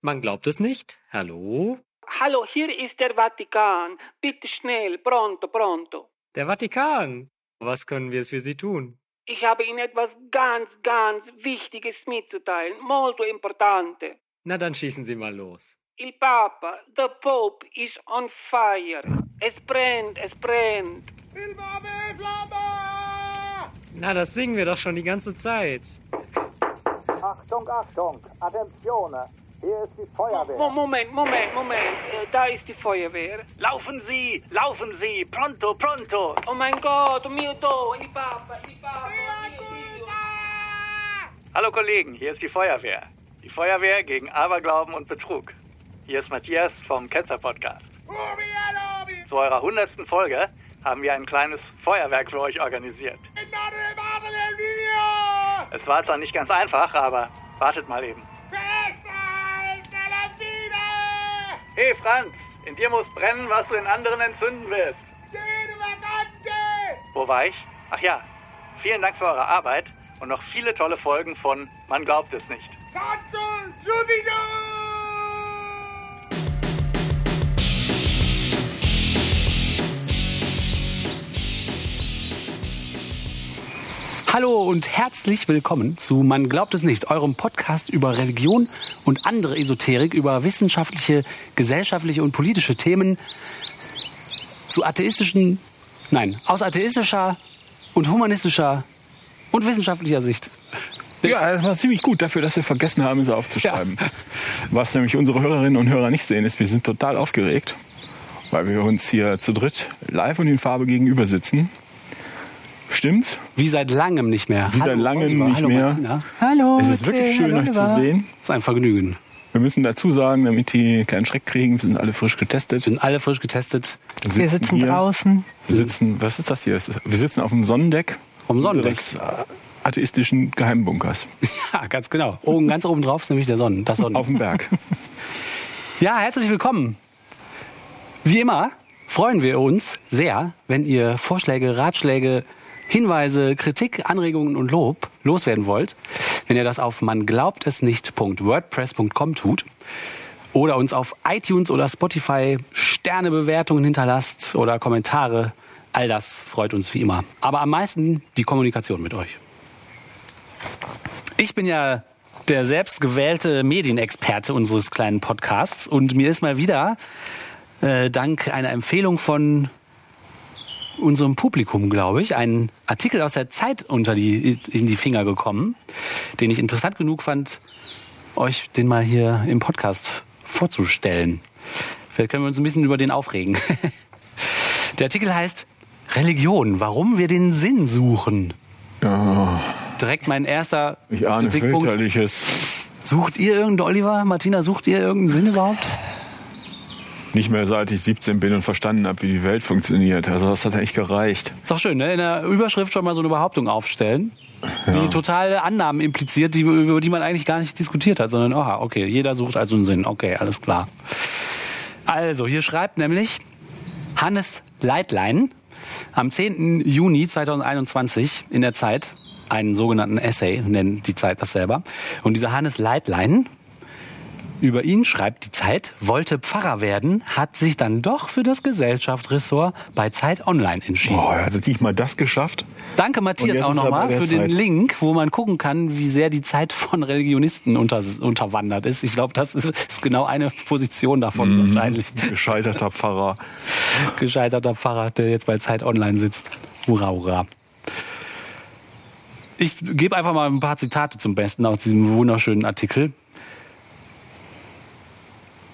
Man glaubt es nicht. Hallo? Hallo, hier ist der Vatikan. Bitte schnell, pronto, pronto. Der Vatikan. Was können wir für Sie tun? Ich habe Ihnen etwas ganz, ganz Wichtiges mitzuteilen. Molto importante. Na, dann schießen Sie mal los. Il Papa, the Pope, is on fire. Es brennt, es brennt. Na, das singen wir doch schon die ganze Zeit. Achtung, Achtung, Attenzione, hier ist die Feuerwehr. Mo Moment, Moment, Moment. Äh, da ist die Feuerwehr. Laufen Sie, laufen Sie, pronto, pronto. Oh mein Gott, oh mio Dio, il Papa, il Papa, oh. Hallo Kollegen, hier ist die Feuerwehr. Die Feuerwehr gegen Aberglauben und Betrug. Hier ist Matthias vom Ketzer Podcast. Zu eurer hundertsten Folge haben wir ein kleines Feuerwerk für euch organisiert. Es war zwar nicht ganz einfach, aber wartet mal eben. Hey Franz, in dir muss brennen, was du in anderen entzünden willst. Wo war ich? Ach ja, vielen Dank für eure Arbeit und noch viele tolle Folgen von Man glaubt es nicht. Hallo und herzlich willkommen zu Man glaubt es nicht, eurem Podcast über Religion und andere Esoterik, über wissenschaftliche, gesellschaftliche und politische Themen zu atheistischen, nein, aus atheistischer und humanistischer und wissenschaftlicher Sicht. Ja, das war ziemlich gut dafür, dass wir vergessen haben, es aufzuschreiben. Was nämlich unsere Hörerinnen und Hörer nicht sehen, ist, wir sind total aufgeregt, weil wir uns hier zu dritt live und in Farbe gegenüber sitzen. Stimmt's? Wie seit langem nicht mehr. Wie seit langem Oliver. nicht Hallo mehr. Martina. Hallo. Es ist wirklich schön, euch zu sehen. ist ein Vergnügen. Wir müssen dazu sagen, damit die keinen Schreck kriegen, wir sind alle frisch getestet. Sind alle frisch getestet Wir sitzen hier. draußen. Wir sitzen, was ist das hier? Wir sitzen auf dem Sonnendeck vom Sonnendeck. unseres äh, atheistischen Geheimbunkers Ja, ganz genau. Oben, ganz oben drauf ist nämlich der Sonnen, das Sonnen. auf dem Berg. Ja, herzlich willkommen. Wie immer freuen wir uns sehr, wenn ihr Vorschläge, Ratschläge, Hinweise, Kritik, Anregungen und Lob loswerden wollt. Wenn ihr das auf man glaubt es nicht.wordpress.com tut oder uns auf iTunes oder Spotify Sternebewertungen hinterlasst oder Kommentare. All das freut uns wie immer. Aber am meisten die Kommunikation mit euch. Ich bin ja der selbstgewählte Medienexperte unseres kleinen Podcasts und mir ist mal wieder äh, dank einer Empfehlung von unserem Publikum, glaube ich, ein Artikel aus der Zeit unter die, in die Finger gekommen, den ich interessant genug fand, euch den mal hier im Podcast vorzustellen. Vielleicht können wir uns ein bisschen über den aufregen. Der Artikel heißt Religion, warum wir den Sinn suchen. Direkt mein erster Ich ahne Kritikpunkt. fürchterliches. Sucht ihr irgendeinen, Oliver, Martina, sucht ihr irgendeinen Sinn überhaupt? Nicht mehr seit ich 17 bin und verstanden habe, wie die Welt funktioniert. Also das hat echt gereicht. Ist doch schön, ne? In der Überschrift schon mal so eine Behauptung aufstellen, die totale Annahmen impliziert, die, über die man eigentlich gar nicht diskutiert hat, sondern, aha, okay, jeder sucht also einen Sinn. Okay, alles klar. Also, hier schreibt nämlich Hannes Leitlein am 10. Juni 2021 in der Zeit einen sogenannten Essay, nennt die Zeit das selber. Und dieser Hannes Leitlein, über ihn schreibt die Zeit, wollte Pfarrer werden, hat sich dann doch für das Gesellschaftsressort bei Zeit Online entschieden. Boah, er hat nicht mal das geschafft. Danke Matthias auch nochmal für den Zeit. Link, wo man gucken kann, wie sehr die Zeit von Religionisten unter, unterwandert ist. Ich glaube, das ist, ist genau eine Position davon Mhm. wahrscheinlich. Gescheiterter Pfarrer. Gescheiterter Pfarrer, der jetzt bei Zeit Online sitzt. Hurra, hurra. Ich gebe einfach mal ein paar Zitate zum Besten aus diesem wunderschönen Artikel.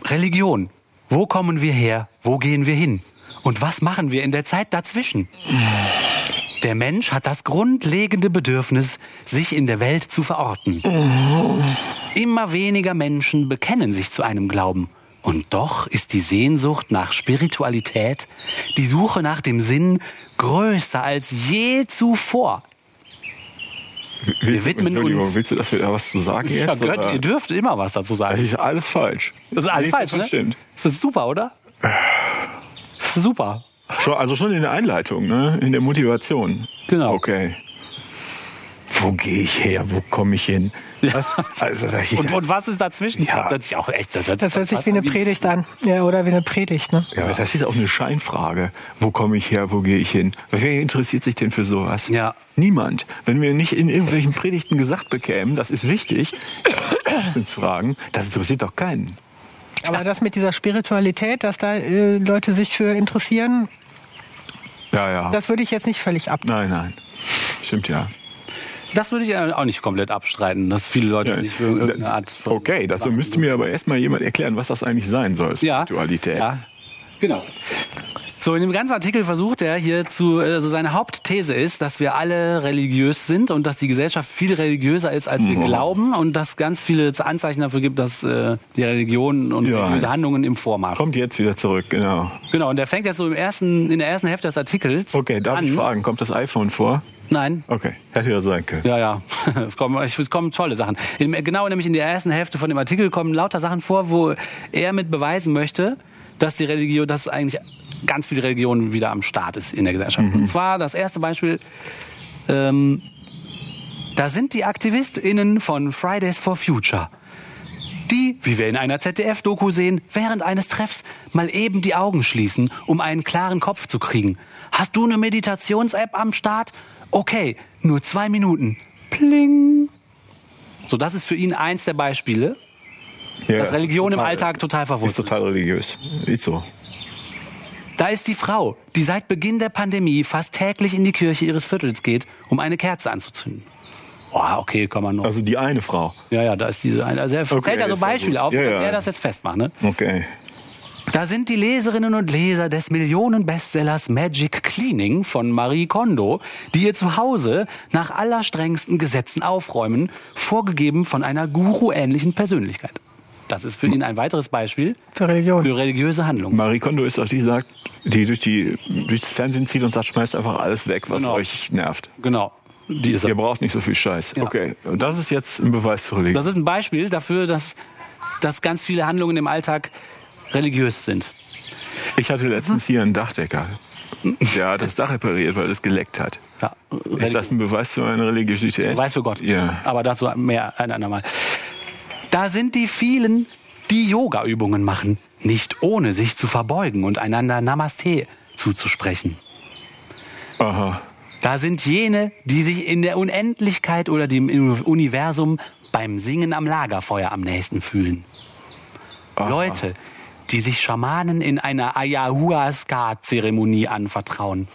Religion. Wo kommen wir her? Wo gehen wir hin? Und was machen wir in der Zeit dazwischen? Der Mensch hat das grundlegende Bedürfnis, sich in der Welt zu verorten. Immer weniger Menschen bekennen sich zu einem Glauben. Und doch ist die Sehnsucht nach Spiritualität, die Suche nach dem Sinn größer als je zuvor. Wir widmen Entschuldigung, uns- willst du, dass wir da was zu sagen Ja, jetzt? gehört, ihr dürft immer was dazu Das sagen. ist alles falsch. Das ist alles Nee, falsch, ne? Das stimmt. Das ist super, oder? Das ist super. Schon, also schon in der Einleitung, ne? in der Motivation. Genau. Okay. Wo gehe ich her? Wo komme ich hin? Was? Also, ich, Und, und was ist dazwischen? Ja. Das hört sich auch echt, das hört sich, Das hört sich wie eine Predigt an. Ja, oder wie eine Predigt, ne? ja, aber das ist auch eine Scheinfrage. Wo komme ich her? Wo gehe ich hin? Wer interessiert sich denn für sowas? Ja. Niemand. Wenn wir nicht in irgendwelchen Predigten gesagt bekämen, das ist wichtig, sind Fragen, das interessiert doch keinen. Aber das mit dieser Spiritualität, dass da äh, Leute sich für interessieren, Ja, ja. das würde ich jetzt nicht völlig ab. nein, nein. Stimmt ja. Das würde ich äh, auch nicht komplett abstreiten, dass viele Leute Ja, sich für irgendeine Art von Okay, dazu müsste mir aber erstmal jemand erklären, was das eigentlich sein soll, ja, Spiritualität. Ja, genau. So, in dem ganzen Artikel versucht er hier zu, also seine Hauptthese ist, dass wir alle religiös sind und dass die Gesellschaft viel religiöser ist, als wir Mhm. glauben und dass ganz viele Anzeichen dafür gibt, dass äh, die Religion und Ja, religiöse Handlungen im Vormarsch. Kommt jetzt wieder zurück, genau. Genau, und der fängt jetzt so im ersten, in der ersten Hälfte des Artikels Okay, darf an. ich fragen, kommt das iPhone vor? Nein, Okay, hätte ja sein können. Ja, ja. Es kommen, es kommen tolle Sachen. Genau, nämlich in der ersten Hälfte von dem Artikel kommen lauter Sachen vor, wo er mit beweisen möchte, dass die Religion, dass eigentlich ganz viel Religion wieder am Start ist in der Gesellschaft. Und zwar das erste Beispiel, ähm, da sind die AktivistInnen von Fridays for Future. Die, wie wir in einer ZDF-Doku sehen, während eines Treffs mal eben die Augen schließen, um einen klaren Kopf zu kriegen. Hast du eine Meditations-App am Start? Okay, nur zwei Minuten. Pling. So, das ist für ihn eins der Beispiele, Ja, dass Religion im total- Alltag total Ist verwurzelt total religiös. Ist so. Da ist die Frau, die seit Beginn der Pandemie fast täglich in die Kirche ihres Viertels geht, um eine Kerze anzuzünden. Oh, okay, kann man noch. Also die eine Frau. ja, ja, da ist diese eine. Also er Okay, zählt ja so ist Beispiele auf, Ja, wenn ja. er das jetzt festmacht. Ne? Okay. Da sind die Leserinnen und Leser des Millionen-Bestsellers Magic Cleaning von Marie Kondo, die ihr Zuhause nach allerstrengsten Gesetzen aufräumen, vorgegeben von einer Guru-ähnlichen Persönlichkeit. Das ist für ihn ein weiteres Beispiel Für Religion. für religiöse Handlungen. Marie Kondo ist doch die, die sagt, die durch die durchs Fernsehen zieht und sagt, schmeißt einfach alles weg, was Genau. euch nervt. Genau. Die ist Ihr braucht nicht so viel Scheiß. Ja. Okay, und das ist jetzt ein Beweis für Religion. Das ist ein Beispiel dafür, dass, dass ganz viele Handlungen im Alltag religiös sind. Ich hatte letztens hier einen Dachdecker. Der hat das Dach repariert, weil es geleckt hat. Ja, Ist das ein Beweis für meine Religiosität? Beweis für Gott. Ja. Aber dazu mehr ein andermal. Da sind die vielen, die Yoga-Übungen machen, nicht ohne sich zu verbeugen und einander Namaste zuzusprechen. Aha. Da sind jene, die sich in der Unendlichkeit oder dem Universum beim Singen am Lagerfeuer am nächsten fühlen. Aha. Leute, die sich Schamanen in einer Ayahuasca-Zeremonie anvertrauen.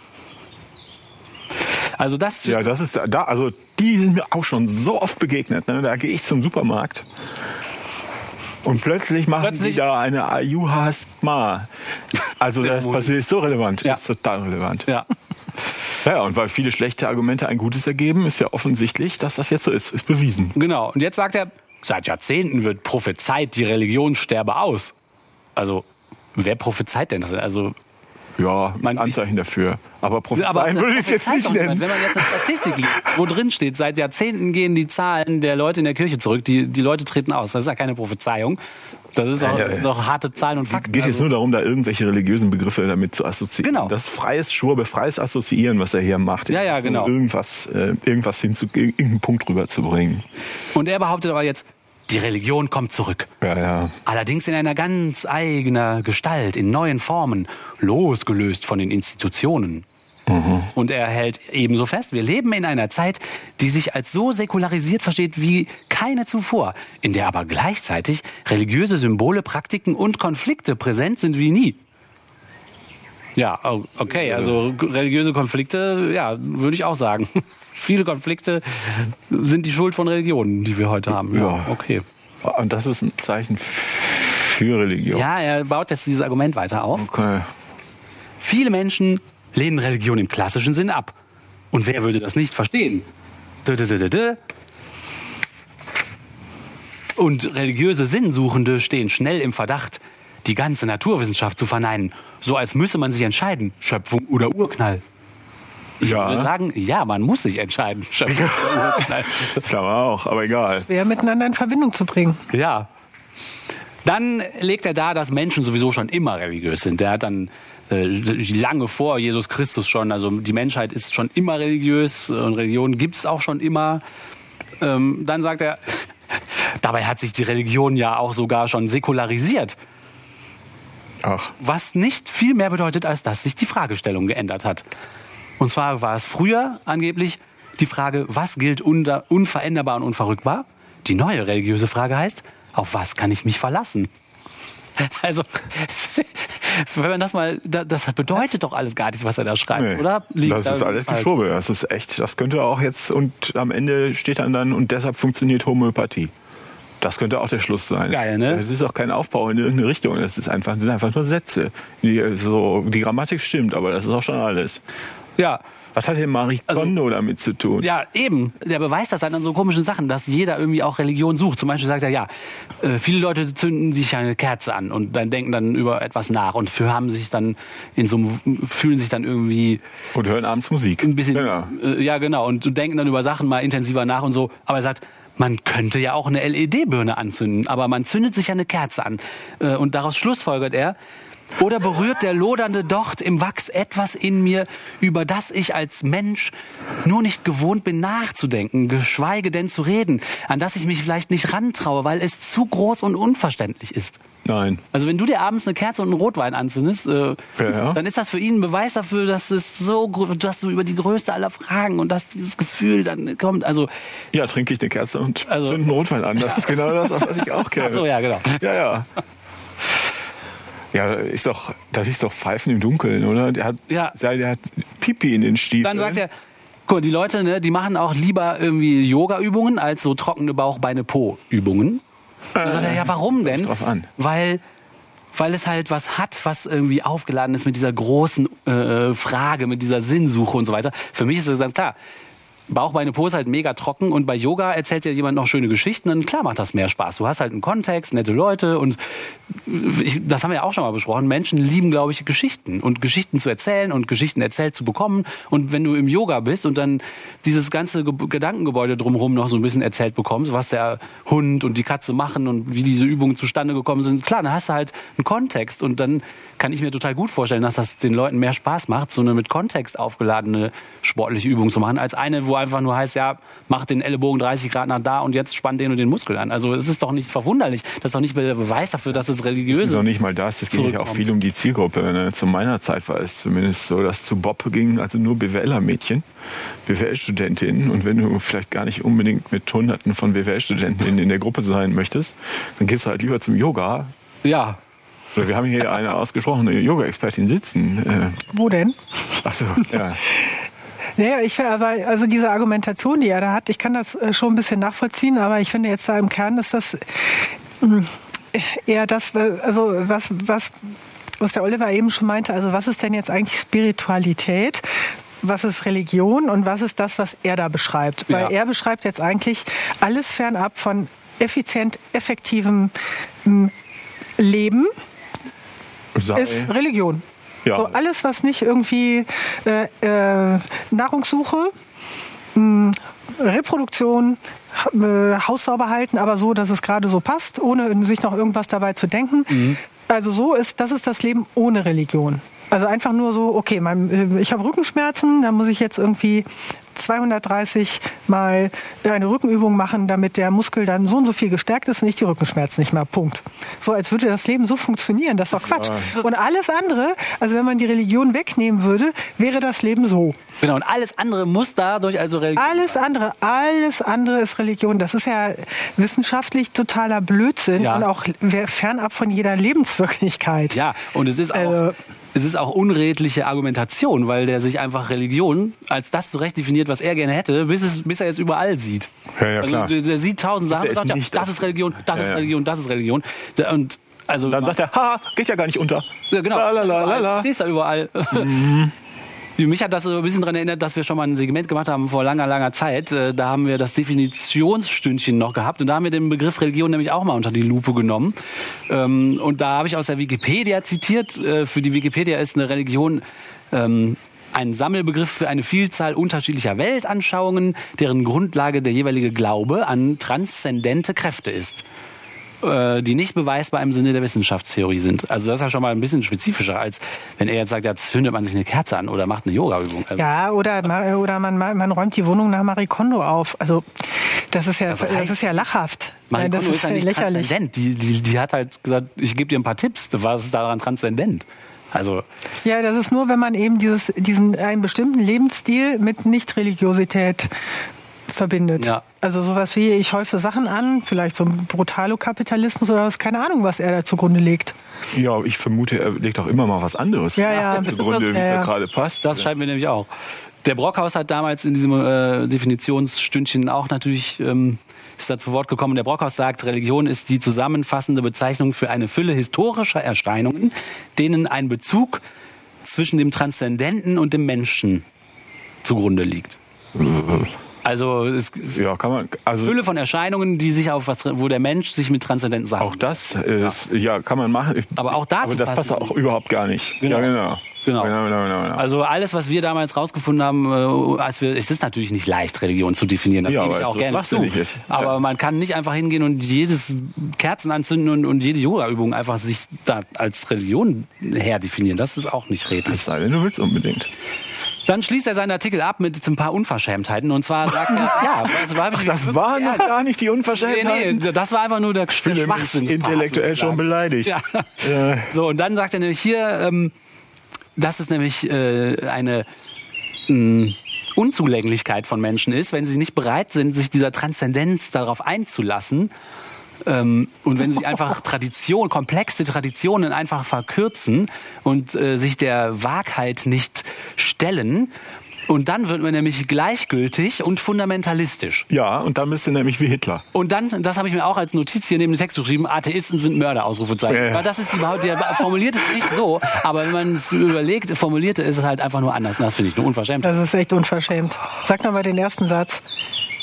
Also das Ja, das ist da, also die sind mir auch schon so oft begegnet. Ne? Da gehe ich zum Supermarkt und plötzlich machen Plötzlich- die da eine Ayuhasma. Also das passiert ist so relevant, Ja. ist total relevant. ja. Ja, und weil viele schlechte Argumente ein gutes ergeben, ist ja offensichtlich, dass das jetzt so ist. Ist bewiesen. Genau. Und jetzt sagt er, seit Jahrzehnten wird prophezeit, die Religion sterbe aus. Also, wer prophezeit denn das? Also, Ja, Man- Anzeichen dafür. Aber prophezeien würde ich es jetzt nicht nennen. Wenn man jetzt eine Statistik liest, wo drin steht, seit Jahrzehnten gehen die Zahlen der Leute in der Kirche zurück, die, die Leute treten aus. Das ist ja keine Prophezeiung. Das ist auch, das sind doch harte Zahlen und Fakten. geht jetzt Also, nur darum, da irgendwelche religiösen Begriffe damit zu assoziieren. Genau. Das freies Schwurbe, freies Assoziieren, was er hier macht. Ja, ja, genau. Irgendwas, äh, irgendwas hinzu, irgendeinen Punkt rüberzubringen. und er behauptet aber jetzt, die Religion kommt zurück. Ja, ja. Allerdings in einer ganz eigener Gestalt, in neuen Formen, losgelöst von den Institutionen. Und er hält ebenso fest, wir leben in einer Zeit, die sich als so säkularisiert versteht wie keine zuvor, in der aber gleichzeitig religiöse Symbole, Praktiken und Konflikte präsent sind wie nie. Ja, okay, also religiöse Konflikte, ja, würde ich auch sagen. Viele Konflikte sind die Schuld von Religionen, die wir heute haben. Ja. okay. Und das ist ein Zeichen für Religion. Ja, er baut jetzt dieses Argument weiter auf. Okay. Viele Menschen lehnen Religion im klassischen Sinn ab. Und wer würde das nicht verstehen? Dö, dö, dö. Und religiöse Sinnsuchende stehen schnell im Verdacht, die ganze Naturwissenschaft zu verneinen, so als müsse man sich entscheiden, Schöpfung oder Urknall. Ich Ja. würde sagen, ja, man muss sich entscheiden, Urknall. Klar auch, aber egal. Wer miteinander in Verbindung zu bringen. Ja. Dann legt er dar, dass Menschen sowieso schon immer religiös sind. Der hat dann äh, lange vor Jesus Christus schon. Also die Menschheit ist schon immer religiös und Religion gibt es auch schon immer. Ähm, dann sagt er, dabei hat sich die Religion ja auch sogar schon säkularisiert. Ach, Was nicht viel mehr bedeutet, als dass sich die Fragestellung geändert hat. Und zwar war es früher angeblich die Frage, was gilt unter, unveränderbar und unverrückbar? Die neue religiöse Frage heißt, auf was kann ich mich verlassen? Also, wenn man das mal, da- das bedeutet doch alles gar nichts, was er da schreibt, nee. oder? Liegt das da ist alles falsch? Geschobe. Das ist echt, das könnte auch jetzt und am Ende steht dann dann und deshalb funktioniert Homöopathie. Das könnte auch der Schluss sein. Geil, ne? Es ist auch kein Aufbau in irgendeine Richtung. Es ist einfach, sind einfach nur Sätze. Die, so, die Grammatik stimmt, aber das ist auch schon alles. Ja. Was hat denn Marie Kondo damit zu tun? Also Ja, eben. Der beweist das dann an so komischen Sachen, dass jeder irgendwie auch Religion sucht. Zum Beispiel sagt er, ja, äh, viele Leute zünden sich eine Kerze an und dann denken dann über etwas nach und haben sich dann in so einem, fühlen sich dann irgendwie Und hören abends Musik. ein bisschen, Ja. äh, ja genau, und denken dann über Sachen mal intensiver nach und so. Aber er sagt, man könnte ja auch eine LED-Birne anzünden, aber man zündet sich ja eine Kerze an. Äh, Und daraus schlussfolgert er, oder berührt der lodernde Docht im Wachs etwas in mir, über das ich als Mensch nur nicht gewohnt bin nachzudenken, geschweige denn zu reden, an das ich mich vielleicht nicht rantraue, weil es zu groß und unverständlich ist. Nein. Also wenn du dir abends eine Kerze und einen Rotwein anzündest, äh, Ja. dann ist das für ihn ein Beweis dafür, dass es so, dass du über die größte aller Fragen und dass dieses Gefühl dann kommt. Also Ja, trinke ich eine Kerze und Also- zünde einen Rotwein an. Das ist genau das, was ich auch kenne. Ach so, ja, genau. Ja, ja. Ja, ist doch, das ist doch Pfeifen im Dunkeln, oder? Der hat, Ja. der hat Pipi in den Stiefeln. dann sagt er, guck mal, die Leute, ne, die machen auch lieber irgendwie Yoga-Übungen als so trockene Bauch-Beine-Po-Übungen. Dann sagt er, ja, warum denn? drauf an. Weil weil es halt was hat, was irgendwie aufgeladen ist mit dieser großen äh, Frage, mit dieser Sinnsuche und so weiter. Für mich ist es ganz klar. Bauch, Beine, Po ist halt mega trocken und bei Yoga erzählt dir jemand noch schöne Geschichten, dann klar macht das mehr Spaß. Du hast halt einen Kontext, nette Leute und ich, das haben wir ja auch schon mal besprochen. Menschen lieben, glaube ich, Geschichten und Geschichten zu erzählen und Geschichten erzählt zu bekommen. Und wenn du im Yoga bist und dann dieses ganze Ge Gedankengebäude drumherum noch so ein bisschen erzählt bekommst, was der Hund und die Katze machen und wie diese Übungen zustande gekommen sind, klar, dann hast du halt einen Kontext und dann kann ich mir total gut vorstellen, dass das den Leuten mehr Spaß macht, so eine mit Kontext aufgeladene sportliche Übung zu machen, als eine, wo einfach nur heißt, ja, mach den Ellenbogen 30 Grad nach da und jetzt spann den und den Muskel an. Also es ist doch nicht verwunderlich. Das ist doch nicht der Beweis dafür, dass es religiös ist. ist noch nicht mal das. Es ging ja auch viel um die Zielgruppe. Ne? Zu meiner Zeit war es zumindest so, dass zu Bob ging also nur BWLer-Mädchen, BWL-Studentinnen. Und wenn du vielleicht gar nicht unbedingt mit Hunderten von BWL-Studentinnen in der Gruppe sein möchtest, dann gehst du halt lieber zum Yoga. Ja, Oder wir haben hier eine ausgesprochene Yoga-Expertin sitzen. Äh, Wo denn? Achso, ja. Naja, ich finde aber, also diese Argumentation, die er da hat, ich kann das äh, schon ein bisschen nachvollziehen, aber ich finde jetzt da im Kern ist das mh, eher das, also was, was, was der Oliver eben schon meinte, also was ist denn jetzt eigentlich Spiritualität? Was ist Religion und was ist das, was er da beschreibt? Weil Ja. er beschreibt jetzt eigentlich alles fernab von effizient, effektivem mh, Leben Sei, ist Religion. Ja. So alles, was nicht irgendwie äh, äh, Nahrungssuche, mh, Reproduktion, ha- äh, Haus sauber halten, aber so, dass es gerade so passt, ohne sich noch irgendwas dabei zu denken. Mhm. Also so ist, das ist das Leben ohne Religion. Also einfach nur so, okay, mein, äh, ich habe Rückenschmerzen, da muss ich jetzt irgendwie 230 mal eine Rückenübung machen, damit der Muskel dann so und so viel gestärkt ist und ich die Rückenschmerzen nicht mehr. Punkt. So als würde das Leben so funktionieren. Das ist doch Quatsch. Und alles andere, also wenn man die Religion wegnehmen würde, wäre das Leben so. genau. Und alles andere muss dadurch also religiös Alles andere, alles andere ist Religion. Das ist ja wissenschaftlich totaler Blödsinn Ja. und auch fernab von jeder Lebenswirklichkeit. Ja, und es ist auch, Also- es ist auch unredliche Argumentation, weil der sich einfach Religion als das zurecht definiert, was er gerne hätte, bis, es, bis er es überall sieht. Ja, ja, klar. Also der, der sieht tausend Sachen und sagt, ja, das ist Religion, das Ja, ist. Religion, das ist Religion. Und also Dann sagt er, ha, geht ja gar nicht unter. ja, genau, La, la, la, la, la. siehst du überall. Mich hat das so ein bisschen daran erinnert, dass wir schon mal ein Segment gemacht haben vor langer, langer Zeit. Äh, Da haben wir das Definitionsstündchen noch gehabt und da haben wir den Begriff Religion nämlich auch mal unter die Lupe genommen. Ähm, Und da habe ich aus der Wikipedia zitiert. Äh, Für die Wikipedia ist eine Religion ähm, ein Sammelbegriff für eine Vielzahl unterschiedlicher Weltanschauungen, deren Grundlage der jeweilige Glaube an transzendente Kräfte ist. Äh, die nicht beweisbar im Sinne der Wissenschaftstheorie sind. Also das ist ja schon mal ein bisschen spezifischer, als wenn er jetzt sagt, jetzt zündet man sich eine Kerze an oder macht eine Yoga-Übung. Also, Ja, oder, oder man, man räumt die Wohnung nach Marie Kondo auf. Also das ist ja, das heißt- ist ja lachhaft. Marie Nein, das Kondo ist ist ja ja nicht lächerlich. transzendent. Die, die, die hat halt gesagt, ich gebe dir ein paar Tipps. Was ist daran transzendent? Also Ja, das ist nur, wenn man eben dieses, diesen einen bestimmten Lebensstil mit Nicht-Religiosität verbindet. Ja. Also sowas wie, ich häufe Sachen an, vielleicht so ein Brutalo-Kapitalismus oder was, keine Ahnung, was er da zugrunde legt. Ja, ich vermute, er legt auch immer mal was anderes Ja, ja. zugrunde, wie es Ja, ja gerade passt. Das scheint mir nämlich auch. Der Brockhaus hat damals in diesem äh, Definitionsstündchen auch natürlich ähm, ist da zu Wort gekommen. Der Brockhaus sagt, Religion ist die zusammenfassende Bezeichnung für eine Fülle historischer Erscheinungen, denen ein Bezug zwischen dem Transzendenten und dem Menschen zugrunde liegt. Also es ja, kann man. Also Fülle von Erscheinungen, die sich auf was, wo der Mensch sich mit transzendenten Sachen. auch das ist, ja. kann man machen. Ich- Aber auch dazu Aber das passt auch überhaupt gar nicht. Genau. Ja, genau. Genau. genau, genau, genau, genau. Also alles, was wir damals rausgefunden haben, äh, als wir, es ist natürlich nicht leicht, Religion zu definieren. Das Ja, gebe ich auch gerne zu. ist. Aber Ja. man kann nicht einfach hingehen und jedes Kerzen anzünden und, und jede Yoga-Übung einfach sich da als Religion her definieren. Das ist auch nicht redlich. es sei denn, du willst unbedingt. Dann schließt er seinen Artikel ab mit ein paar Unverschämtheiten. Und zwar sagt er, ja, das war, Das war noch gar nicht die Nee, Unverschämtheit. nee, das war einfach nur der, der Schwachsinn. intellektuell schon beleidigt. Ja. Äh. So, und dann sagt er nämlich hier, ähm, dass es nämlich äh, eine mh, Unzulänglichkeit von Menschen ist, wenn sie nicht bereit sind, sich dieser Transzendenz darauf einzulassen. Ähm, und wenn sie einfach Tradition, komplexe Traditionen einfach verkürzen und äh, sich der Wahrheit nicht stellen. Und dann wird man nämlich gleichgültig und fundamentalistisch. Ja, und dann bist du nämlich wie Hitler. Und dann, das habe ich mir auch als Notiz hier neben dem Text geschrieben, Atheisten sind Mörder, Ausrufezeichen. Ja. Weil das ist die Behauptung, der formuliert es nicht so, aber wenn man es überlegt, formulierte es halt einfach nur anders. Und das finde ich eine Unverschämtheit. Das ist echt unverschämt. Sag noch mal den ersten Satz.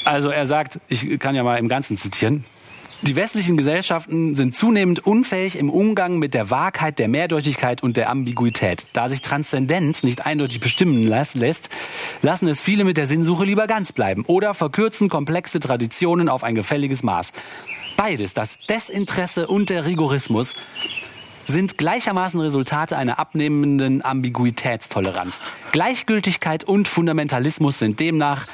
Also er sagt, ich kann ja mal im Ganzen zitieren. Die westlichen Gesellschaften sind zunehmend unfähig im Umgang mit der Wahrheit, der Mehrdeutigkeit und der Ambiguität. Da sich Transzendenz nicht eindeutig bestimmen lässt, lassen es viele mit der Sinnsuche lieber ganz bleiben oder verkürzen komplexe Traditionen auf ein gefälliges Maß. Beides, das Desinteresse und der Rigorismus, sind gleichermaßen Resultate einer abnehmenden Ambiguitätstoleranz. Gleichgültigkeit und Fundamentalismus sind demnach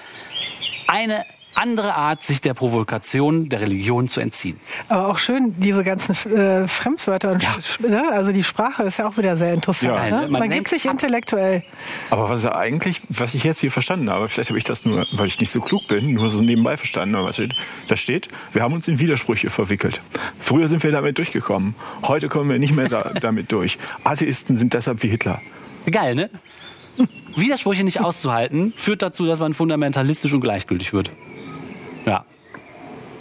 eine andere Art, sich der Provokation der Religion zu entziehen. Aber auch schön, diese ganzen äh, Fremdwörter. Und Sch- ne? Also die Sprache ist ja auch wieder sehr interessant. Ja. ne? Man Man, gibt sich intellektuell. Aber was er eigentlich, was ich jetzt hier verstanden habe, vielleicht habe ich das nur, weil ich nicht so klug bin, nur so nebenbei verstanden, aber was steht, da steht, wir haben uns in Widersprüche verwickelt. Früher sind wir damit durchgekommen. Heute kommen wir nicht mehr da, damit durch. Atheisten sind deshalb wie Hitler. Geil, ne? Widersprüche nicht auszuhalten, führt dazu, dass man fundamentalistisch und gleichgültig wird. Ja.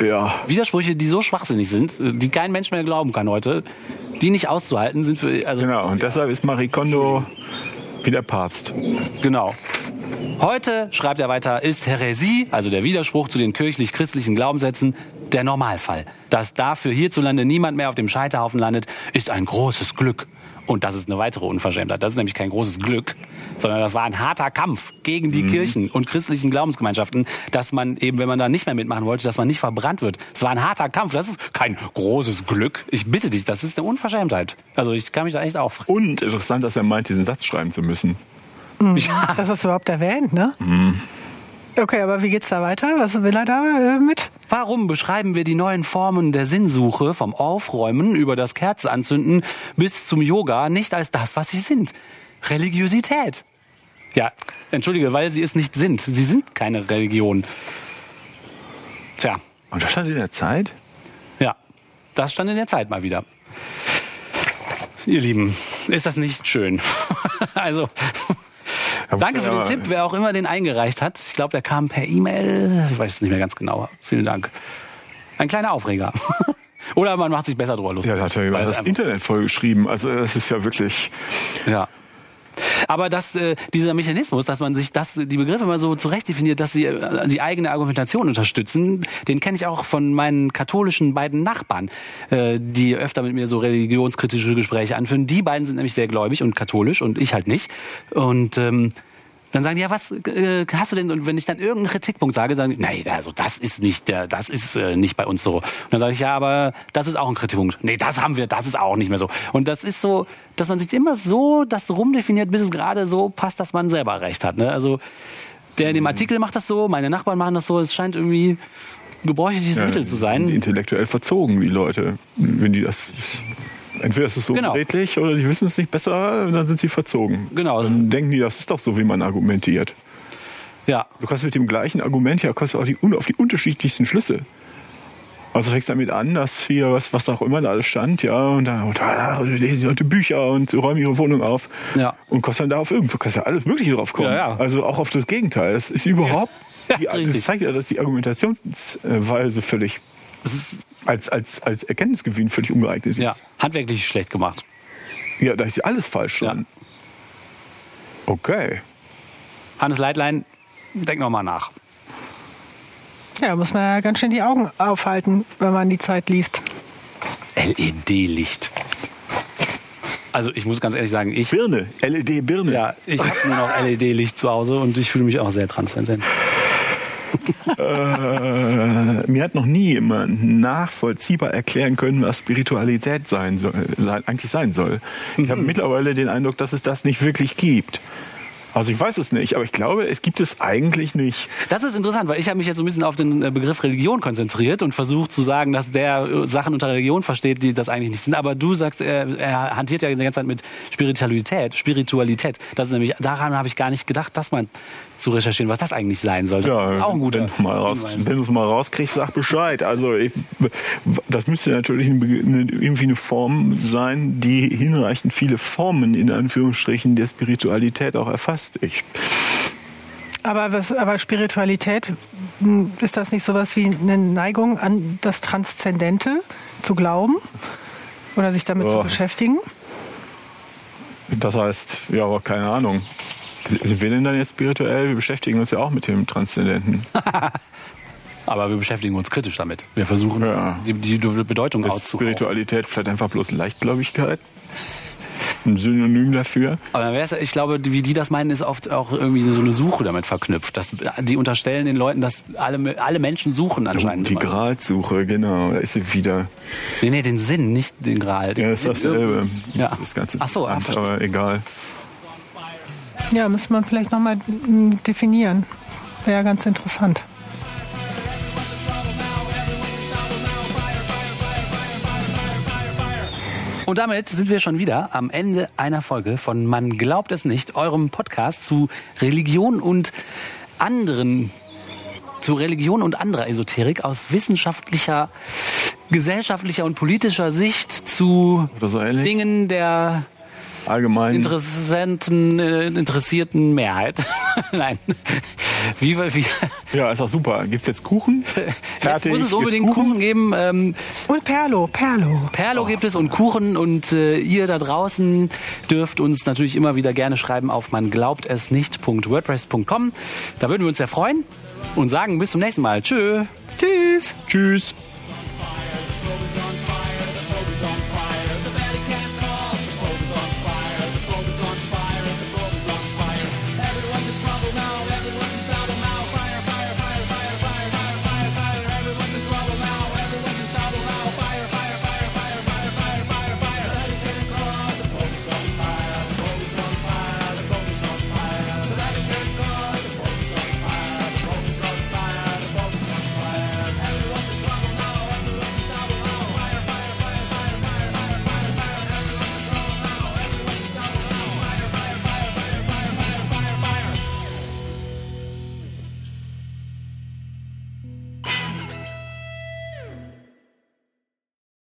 Ja. Widersprüche, die so schwachsinnig sind, die kein Mensch mehr glauben kann heute, die nicht auszuhalten, sind für. Also, Genau. Und deshalb ist Marie Kondo wie der Papst. Genau. Heute, schreibt er weiter, ist Häresie, also der Widerspruch zu den kirchlich-christlichen Glaubenssätzen, der Normalfall. Dass dafür hierzulande niemand mehr auf dem Scheiterhaufen landet, ist ein großes Glück. Und das ist eine weitere Unverschämtheit. Das ist nämlich kein großes Glück, sondern das war ein harter Kampf gegen die Kirchen und christlichen Glaubensgemeinschaften, dass man eben, wenn man da nicht mehr mitmachen wollte, dass man nicht verbrannt wird. Es war ein harter Kampf. Das ist kein großes Glück. Ich bitte dich, das ist eine Unverschämtheit. Also ich kann mich da echt aufregen. Und interessant, dass er meint, diesen Satz schreiben zu müssen. Das ist überhaupt erwähnt, ne? Mhm. Okay, aber wie geht's da weiter? Was will er da äh, mit? Warum beschreiben wir die neuen Formen der Sinnsuche vom Aufräumen über das Kerzenanzünden bis zum Yoga nicht als das, was sie sind? Religiosität. Ja, entschuldige, weil sie es nicht sind. Sie sind keine Religion. Tja, Und das stand in der Zeit? ja, das stand in der Zeit mal wieder. Ihr Lieben, ist das nicht schön? also, danke für den Tipp, wer auch immer den eingereicht hat. Ich glaube, der kam per E-Mail. Ich weiß es nicht mehr ganz genau. Vielen Dank. Ein kleiner Aufreger. Oder man macht sich besser drüber lustig. Ja, da hat ja jemand das Internet vollgeschrieben. Also das ist ja wirklich. Ja. Aber dass äh, dieser Mechanismus, dass man sich das, die Begriffe mal so zurecht definiert, dass sie äh, die eigene Argumentation unterstützen, den kenne ich auch von meinen katholischen beiden Nachbarn, äh, die öfter mit mir so religionskritische Gespräche anführen. Die beiden sind nämlich sehr gläubig und katholisch und ich halt nicht. Und ähm, Dann sagen die, ja, was äh, hast du denn? Und wenn ich dann irgendeinen Kritikpunkt sage, sagen die, nein, also das ist nicht, der, das ist äh, nicht bei uns so. Und dann sage ich, ja, aber das ist auch ein Kritikpunkt. Nee, das haben wir, das ist auch nicht mehr so. Und das ist so, dass man sich immer so das rumdefiniert, bis es gerade so passt, dass man selber recht hat. Ne? Also der in dem Artikel macht das so, meine Nachbarn machen das so. Es scheint irgendwie gebräuchliches Ja, Mittel zu die sein. sind Intellektuell verzogen, die Leute. Wenn die das. Entweder ist es so Genau. redlich oder die wissen es nicht besser, dann sind sie verzogen. Genau. Dann denken die, das ist doch so, wie man argumentiert. Ja, Du kannst mit dem gleichen Argument ja kannst auch die, auf die unterschiedlichsten Schlüsse. Also fängst damit an, dass hier was, was auch immer da alles stand, ja, und da und da lesen die Leute Bücher und räumen ihre Wohnung auf. Ja. Und kannst dann da auf irgendwo, kannst ja alles Mögliche drauf kommen. Ja, ja. Also auch auf das Gegenteil. Das ist überhaupt, Ja, die, das zeigt ja, dass die Argumentationsweise völlig es ist als, als, als Erkenntnisgewinn völlig ungeeignet ist. ja, handwerklich schlecht gemacht. ja, da ist alles falsch Ja. dran. Okay. Hannes Leitlein, denk noch mal nach. Ja, da muss man ja ganz schön die Augen aufhalten, wenn man die Zeit liest. LED-Licht. Also ich muss ganz ehrlich sagen, ich Birne, LED-Birne. ja, ich habe nur noch LED-Licht zu Hause und ich fühle mich auch sehr transzendent. Äh, mir hat noch nie jemand nachvollziehbar erklären können, was Spiritualität sein soll, sein, eigentlich sein soll. Ich Mhm. habe mittlerweile den Eindruck, dass es das nicht wirklich gibt. Also ich weiß es nicht, aber ich glaube, es gibt es eigentlich nicht. Das ist interessant, weil ich habe mich jetzt so ein bisschen auf den äh, Begriff Religion konzentriert und versucht zu sagen, dass der äh, Sachen unter Religion versteht, die das eigentlich nicht sind. Aber du sagst, er, er hantiert ja die ganze Zeit mit Spiritualität. Spiritualität. Das ist nämlich, daran habe ich gar nicht gedacht, dass man zu recherchieren, was das eigentlich sein sollte. Ja, auch ein guter wenn du mal raus, Hinweis. wenn du es mal rauskriegst, sag Bescheid. Also ich, das müsste natürlich eine, eine, irgendwie eine Form sein, die hinreichend viele Formen in Anführungsstrichen der Spiritualität auch erfasst. Ich, Aber, was, aber Spiritualität, hm, ist das nicht sowas wie eine Neigung an das Transzendente zu glauben? Oder sich damit zu Ja. beschäftigen? das heißt, ja, aber keine Ahnung. Sind wir denn dann jetzt spirituell? Wir beschäftigen uns ja auch mit dem Transzendenten. Aber wir beschäftigen uns kritisch damit. Wir versuchen, Ja. die, die Bedeutung Ist. Spiritualität vielleicht einfach bloß Leichtgläubigkeit? Ein Synonym dafür? Aber dann wär's, ich glaube, wie die das meinen, ist oft auch irgendwie so eine Suche damit verknüpft. Dass die unterstellen den Leuten, dass alle, alle Menschen suchen anscheinend. Die immer. Gralsuche, genau. Da ist sie wieder. Nee, nee, den Sinn, nicht den Gral. Ja, ist dasselbe. Ja. Das ist ganz Ach so, ah, interessant, verstehe. aber egal. Ja, müsste man vielleicht nochmal definieren. Wäre ja ganz interessant. Und damit sind wir schon wieder am Ende einer Folge von Man glaubt es nicht, eurem Podcast zu Religion und anderen zu Religion und anderer Esoterik aus wissenschaftlicher, gesellschaftlicher und politischer Sicht zu so. Dingen der Allgemein. interessanten, äh, interessierten Mehrheit. Nein. Wie, wie, Ja, ist auch super. Gibt's jetzt Kuchen? jetzt muss es unbedingt Kuchen geben. Ähm, Und Perlo, Perlo. Perlo gibt es und Kuchen und äh, ihr da draußen dürft uns natürlich immer wieder gerne schreiben auf man glaubt es nicht.wordpress.com. Da würden wir uns sehr freuen und sagen bis zum nächsten Mal. Tschö. Tschüss. Tschüss.